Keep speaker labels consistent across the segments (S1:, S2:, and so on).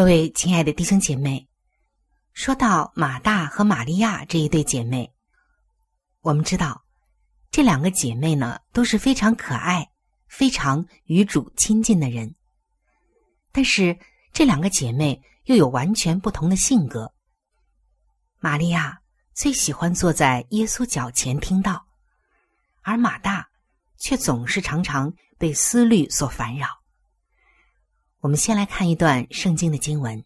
S1: 各位亲爱的弟兄姐妹，说到马大和玛利亚这一对姐妹，我们知道这两个姐妹呢都是非常可爱、非常与主亲近的人。但是这两个姐妹又有完全不同的性格。玛利亚最喜欢坐在耶稣脚前听到，而马大却总是常常被思虑所烦扰。我们先来看一段圣经的经文，《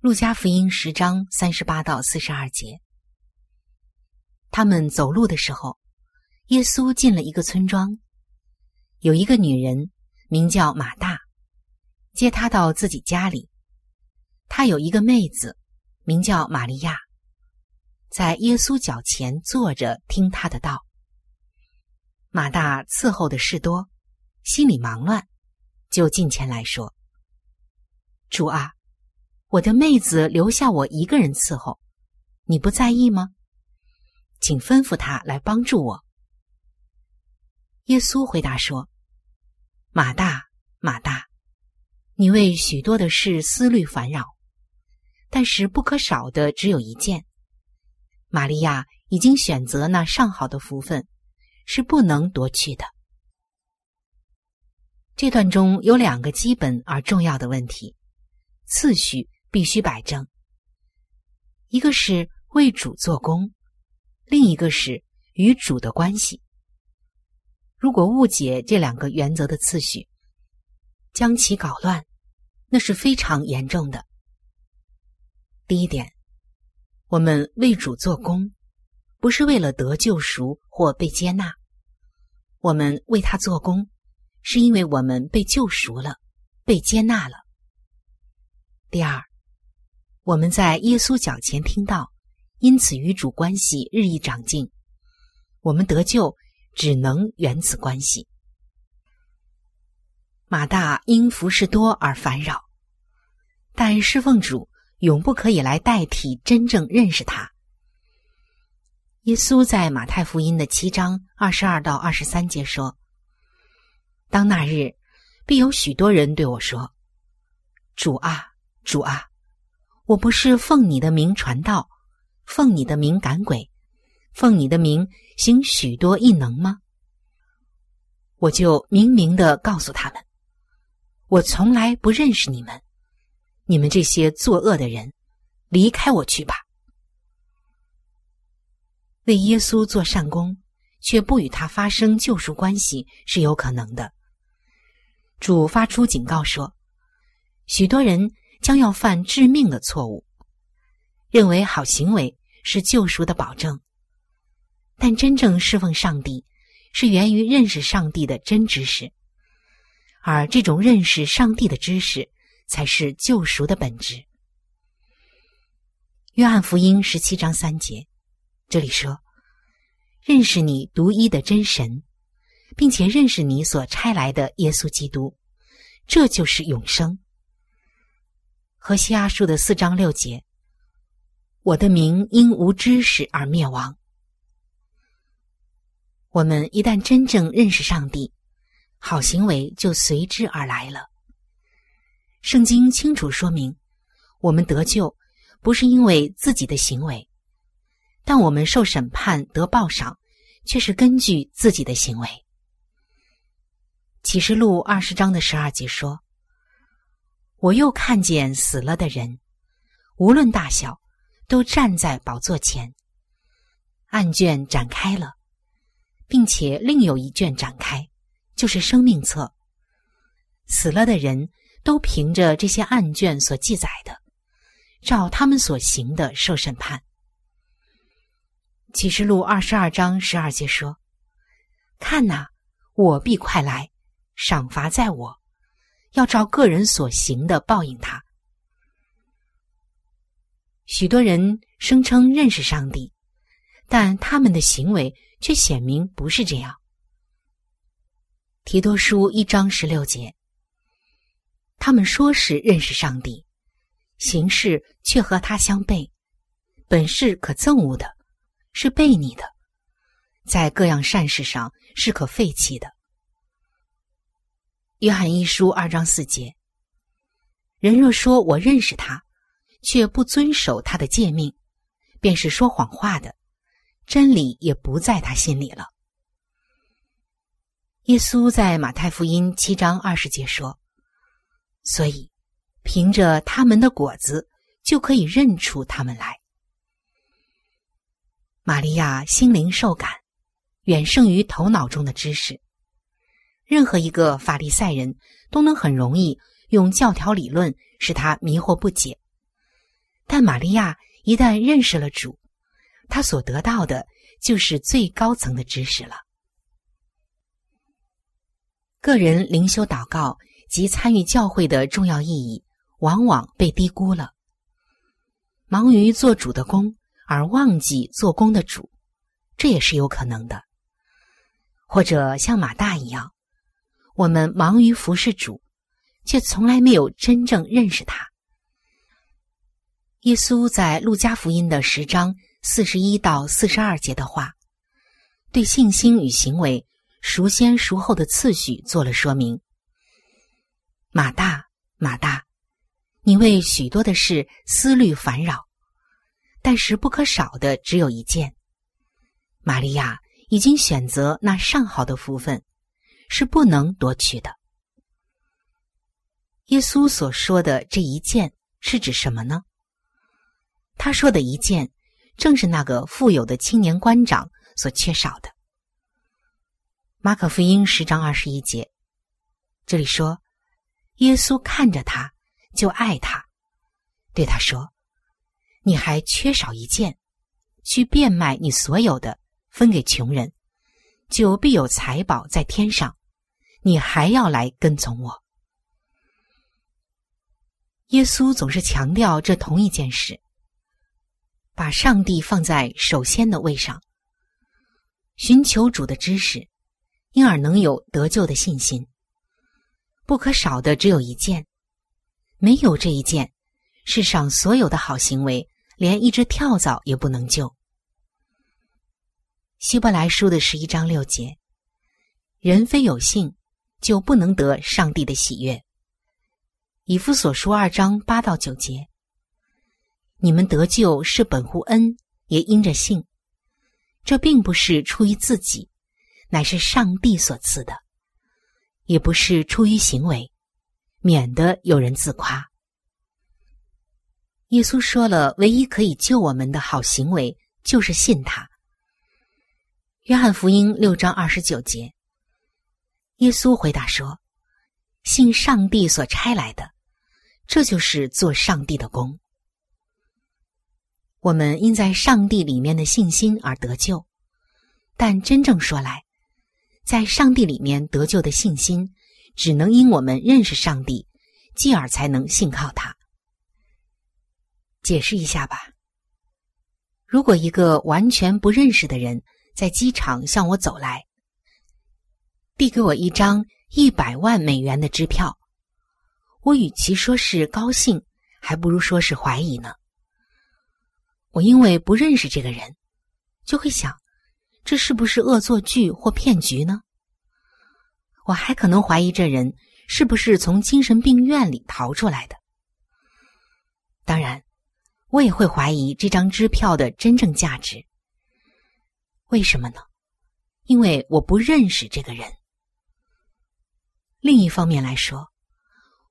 S1: 路加福音》十章三十八到四十二节。他们走路的时候，耶稣进了一个村庄，有一个女人名叫马大，接他到自己家里。他有一个妹子名叫玛利亚，在耶稣脚前坐着听他的道。马大伺候的事多，心里忙乱。就近前来说：“主啊，我的妹子留下我一个人伺候，你不在意吗？请吩咐他来帮助我。”耶稣回答说：“马大，马大，你为许多的事思虑烦扰，但是不可少的只有一件。玛利亚已经选择那上好的福分，是不能夺去的。”这段中有两个基本而重要的问题，次序必须摆正。一个是为主做工，另一个是与主的关系。如果误解这两个原则的次序，将其搞乱，那是非常严重的。第一点，我们为主做工，不是为了得救赎或被接纳，我们为他做工，是因为我们被救赎了，被接纳了。第二，我们在耶稣脚前听到，因此与主关系日益长进，我们得救只能缘此关系。马大因服侍多而烦扰，但侍奉主永不可以来代替真正认识他。耶稣在马太福音的七章二十二到二十三节说：“当那日，必有许多人对我说：‘主啊，主啊，我不是奉你的名传道，奉你的名赶鬼，奉你的名行许多异能吗？’我就明明的告诉他们。”我从来不认识你们，你们这些作恶的人，离开我去吧！为耶稣做善功，却不与他发生救赎关系是有可能的。主发出警告说，许多人将要犯致命的错误，认为好行为是救赎的保证，但真正侍奉上帝，是源于认识上帝的真知识。而这种认识上帝的知识，才是救赎的本质。约翰福音十七章三节，这里说：“认识你独一的真神，并且认识你所差来的耶稣基督，这就是永生。”和西阿书的四章六节，我的名因无知识而灭亡。我们一旦真正认识上帝。好行为就随之而来了。圣经清楚说明，我们得救不是因为自己的行为，但我们受审判得报赏，却是根据自己的行为。启示录二十章的十二节说：“我又看见死了的人，无论大小，都站在宝座前。案卷展开了，并且另有一卷展开。”就是生命册，死了的人都凭着这些案卷所记载的，照他们所行的受审判。启示录二十二章十二节说：“看哪，我必快来，赏罚在我，要照个人所行的报应他。”许多人声称认识上帝，但他们的行为却显明不是这样。提多书一章十六节，他们说是认识上帝，行事却和他相悖，本是可憎恶的，是悖逆的，在各样善事上是可废弃的。约翰一书二章四节，人若说我认识他，却不遵守他的诫命，便是说谎话的，真理也不在他心里了。耶稣在马太福音七章二十节说：“所以，凭着他们的果子，就可以认出他们来。”玛利亚心灵受感，远胜于头脑中的知识。任何一个法利赛人都能很容易用教条理论使他迷惑不解，但玛利亚一旦认识了主，他所得到的就是最高层的知识了。个人灵修祷告及参与教会的重要意义，往往被低估了。忙于做主的工，而忘记做工的主，这也是有可能的。或者像马大一样，我们忙于服侍主，却从来没有真正认识他。耶稣在路加福音的十章四十一到四十二节的话，对信心与行为。孰先孰后的次序做了说明。马大，马大，你为许多的事思虑烦扰，但是不可少的只有一件。玛利亚已经选择那上好的福分，是不能夺取的。耶稣所说的这一件是指什么呢？他说的一件，正是那个富有的青年官长所缺少的。马可福音十章二十一节，这里说：“耶稣看着他，就爱他，对他说：‘你还缺少一件，去变卖你所有的，分给穷人，就必有财宝在天上。你还要来跟从我。耶稣总是强调这同一件事，把上帝放在首先的位上，寻求主的知识，因而能有得救的信心。不可少的只有一件，没有这一件，世上所有的好行为，连一只跳蚤也不能救。希伯来书的十一章六节，人非有信。就不能得上帝的喜悦。以夫所书二章八到九节，你们得救是本乎恩，也因着信。这并不是出于自己，乃是上帝所赐的；也不是出于行为，免得有人自夸。耶稣说了，唯一可以救我们的好行为，就是信他。约翰福音六章二十九节。耶稣回答说：“信上帝所差来的，这就是做上帝的功。我们因在上帝里面的信心而得救，但真正说来，在上帝里面得救的信心，只能因我们认识上帝，继而才能信靠他。解释一下吧。如果一个完全不认识的人在机场向我走来。”递给我一张一百万美元的支票，我与其说是高兴，还不如说是怀疑呢。我因为不认识这个人，就会想，这是不是恶作剧或骗局呢？我还可能怀疑这人是不是从精神病院里逃出来的。当然，我也会怀疑这张支票的真正价值。为什么呢？因为我不认识这个人。另一方面来说，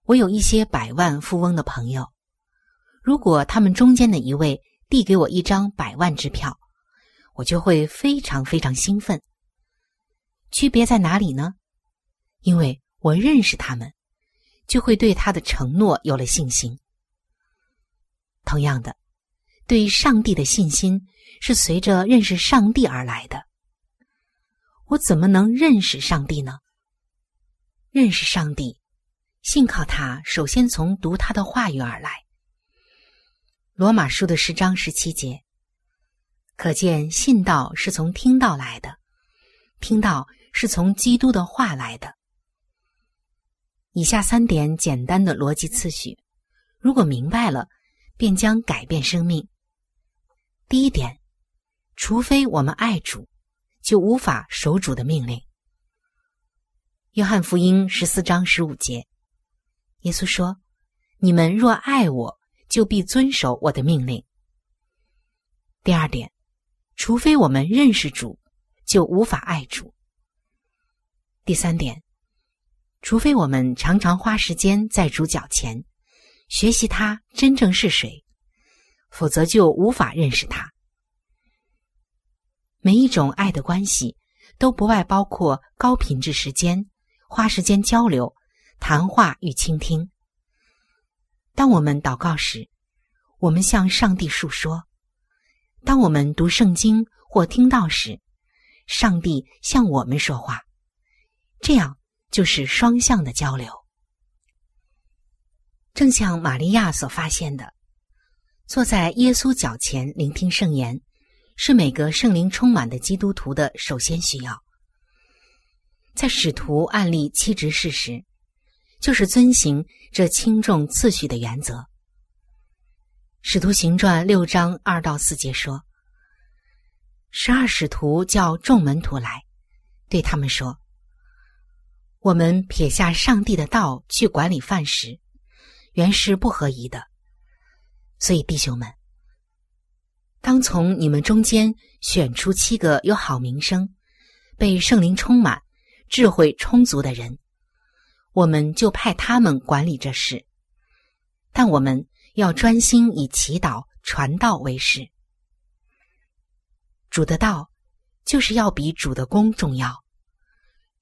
S1: 我有一些百万富翁的朋友，如果他们中间的一位递给我一张百万支票，我就会非常非常兴奋。区别在哪里呢？因为我认识他们，就会对他的承诺有了信心。同样的，对上帝的信心是随着认识上帝而来的。我怎么能认识上帝呢？认识上帝，信靠他，首先从读他的话语而来。罗马书的十章十七节，可见信道是从听道来的，听道是从基督的话来的。以下三点简单的逻辑次序，如果明白了，便将改变生命。第一点，除非我们爱主，就无法守主的命令。约翰福音十四章十五节，耶稣说：“你们若爱我，就必遵守我的命令。”第二点，除非我们认识主，就无法爱主。第三点，除非我们常常花时间在主脚前，学习他真正是谁，否则就无法认识他。每一种爱的关系，都不外包括高品质时间。花时间交流、谈话与倾听。当我们祷告时，我们向上帝述说；当我们读圣经或听到时，上帝向我们说话。这样就是双向的交流。正像玛利亚所发现的，坐在耶稣脚前聆听圣言，是每个圣灵充满的基督徒的首先需要。在使徒案例七执事时，就是遵行这轻重次序的原则。使徒行传六章二到四节说：“十二使徒叫众门徒来，对他们说：‘我们撇下上帝的道去管理饭食，原是不合宜的。所以弟兄们，当从你们中间选出七个有好名声、被圣灵充满。’”智慧充足的人，我们就派他们管理这事。但我们要专心以祈祷、传道为事。主的道就是要比主的功重要。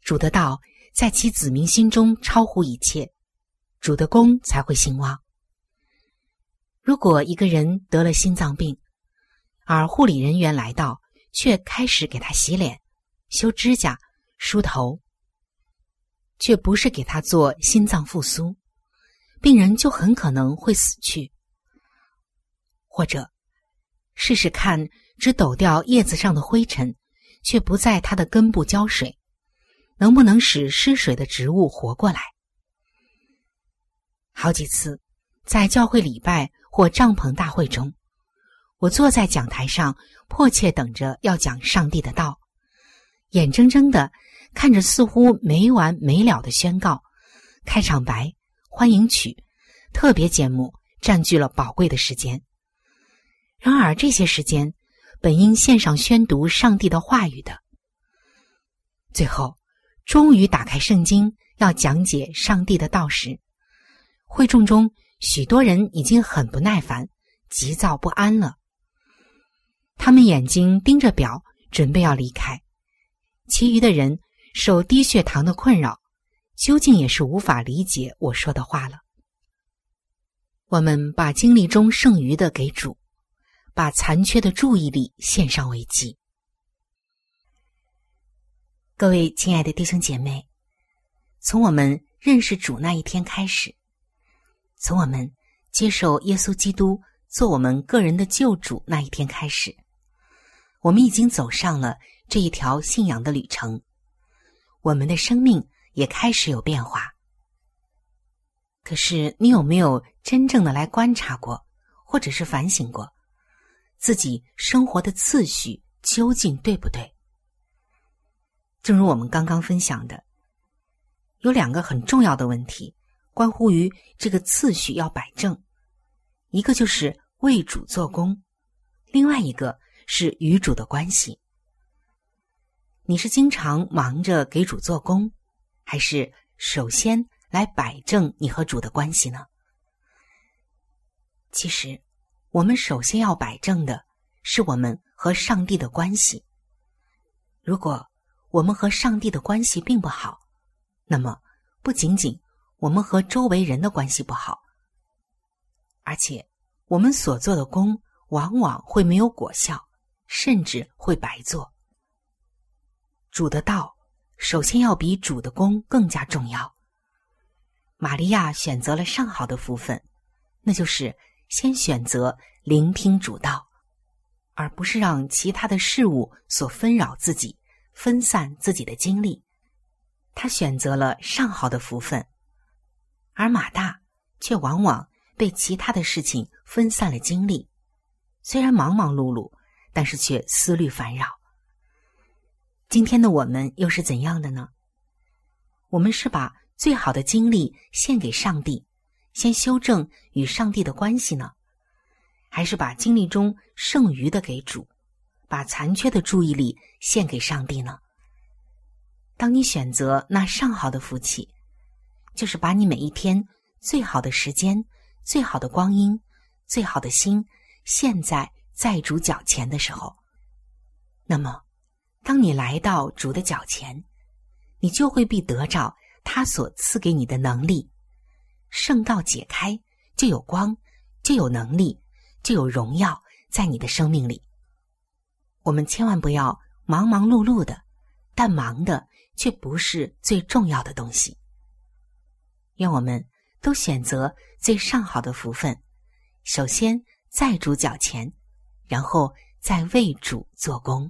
S1: 主的道在其子民心中超乎一切，主的功才会兴旺。如果一个人得了心脏病，而护理人员来到，却开始给他洗脸、修指甲、梳头，却不是给他做心脏复苏，病人就很可能会死去。或者，试试看，只抖掉叶子上的灰尘，却不在它的根部浇水，能不能使失水的植物活过来？好几次，在教会礼拜。或帐篷大会中，我坐在讲台上，迫切等着要讲上帝的道，眼睁睁的看着似乎没完没了的宣告、开场白、欢迎曲、特别节目占据了宝贵的时间。然而，这些时间本应献上宣读上帝的话语的。最后，终于打开圣经，要讲解上帝的道时，会众中。许多人已经很不耐烦、急躁不安了。他们眼睛盯着表，准备要离开。其余的人受低血糖的困扰，究竟也是无法理解我说的话了。我们把精力中剩余的给主，把残缺的注意力献上为祭。各位亲爱的弟兄姐妹，从我们认识主那一天开始。从我们接受耶稣基督做我们个人的救主那一天开始，我们已经走上了这一条信仰的旅程，我们的生命也开始有变化。可是，你有没有真正的来观察过，或者是反省过自己生活的次序究竟对不对？正如我们刚刚分享的，有两个很重要的问题。关乎于这个次序要摆正，一个就是为主做工，另外一个是与主的关系。你是经常忙着给主做工，还是首先来摆正你和主的关系呢？其实，我们首先要摆正的是我们和上帝的关系。如果我们和上帝的关系并不好，那么不仅仅。我们和周围人的关系不好，而且我们所做的功往往会没有果效，甚至会白做。主的道首先要比主的功更加重要。玛利亚选择了上好的福分，那就是先选择聆听主道，而不是让其他的事物所纷扰自己，分散自己的精力。他选择了上好的福分。而马大却往往被其他的事情分散了精力，虽然忙忙碌碌，但是却思虑烦扰。今天的我们又是怎样的呢？我们是把最好的精力献给上帝，先修正与上帝的关系呢，还是把精力中剩余的给主，把残缺的注意力献给上帝呢？当你选择那上好的福气。就是把你每一天最好的时间、最好的光阴、最好的心现在在主脚前的时候，那么，当你来到主的脚前，你就会必得着他所赐给你的能力。圣道解开，就有光，就有能力，就有荣耀在你的生命里。我们千万不要忙忙碌碌的，但忙的却不是最重要的东西。愿我们都选择最上好的福分，首先在主脚前，然后再为主做工。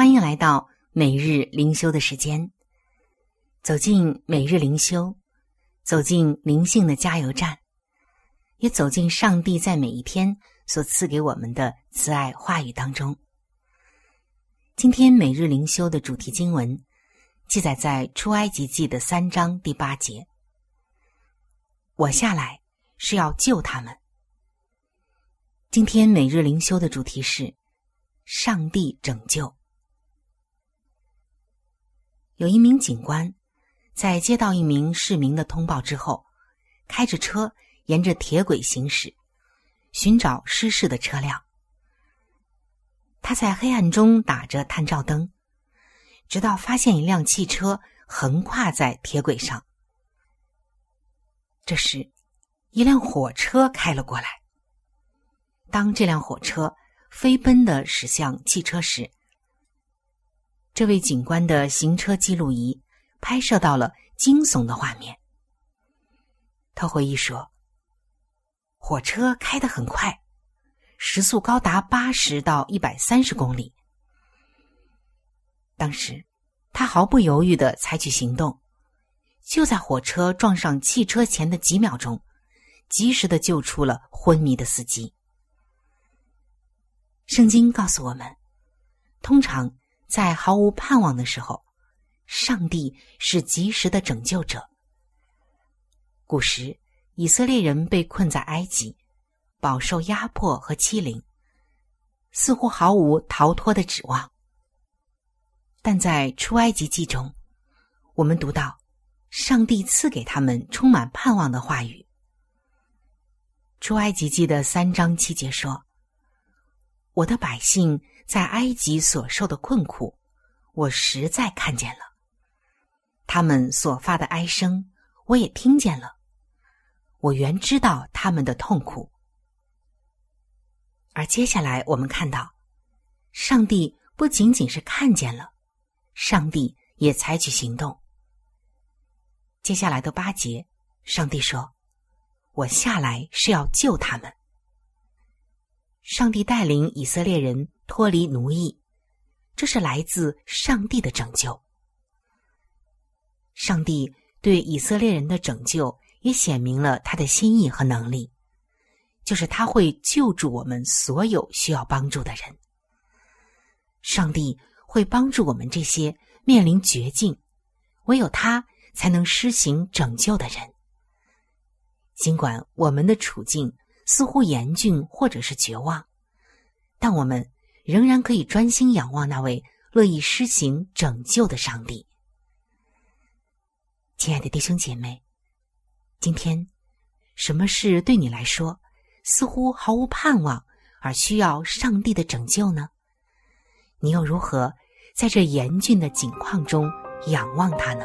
S1: 欢迎来到每日灵修的时间。走进每日灵修，走进灵性的加油站，也走进上帝在每一天所赐给我们的慈爱话语当中。今天每日灵修的主题经文记载在出埃及记的三章第八节。我下来是要救他们。今天每日灵修的主题是。上帝拯救。有一名警官在接到一名市民的通报之后，开着车沿着铁轨行驶，寻找失事的车辆。他在黑暗中打着探照灯，直到发现一辆汽车横跨在铁轨上。这时，一辆火车开了过来。当这辆火车。飞奔的驶向汽车时，这位警官的行车记录仪拍摄到了惊悚的画面。他回忆说：“火车开得很快，时速高达八十到一百三十公里。当时，他毫不犹豫的采取行动，就在火车撞上汽车前的几秒钟，及时的救出了昏迷的司机。”圣经告诉我们，通常在毫无盼望的时候，上帝是及时的拯救者。古时，以色列人被困在埃及，饱受压迫和欺凌，似乎毫无逃脱的指望。但在出埃及记中，我们读到，上帝赐给他们充满盼望的话语。出埃及记的三章七节说。我的百姓在埃及所受的困苦，我实在看见了；他们所发的哀声，我也听见了。我原知道他们的痛苦。而接下来，我们看到，上帝不仅仅是看见了，上帝也采取行动。接下来的八节，上帝说：“我下来是要救他们。”上帝带领以色列人脱离奴役，这是来自上帝的拯救。上帝对以色列人的拯救也显明了他的心意和能力，就是他会救助我们所有需要帮助的人。上帝会帮助我们这些面临绝境，唯有他才能施行拯救的人。尽管我们的处境，似乎严峻或者是绝望，但我们仍然可以专心仰望那位乐意施行拯救的上帝。亲爱的弟兄姐妹，今天什么事对你来说似乎毫无盼望，而需要上帝的拯救呢？你又如何在这严峻的境况中仰望他呢？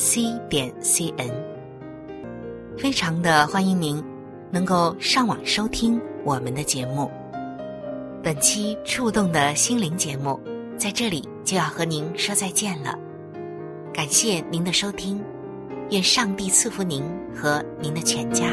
S1: c 点 c n。非常的欢迎您能够上网收听我们的节目。本期触动的心灵节目在这里。就要和您说再见了，感谢您的收听，愿上帝赐福您和您的全家。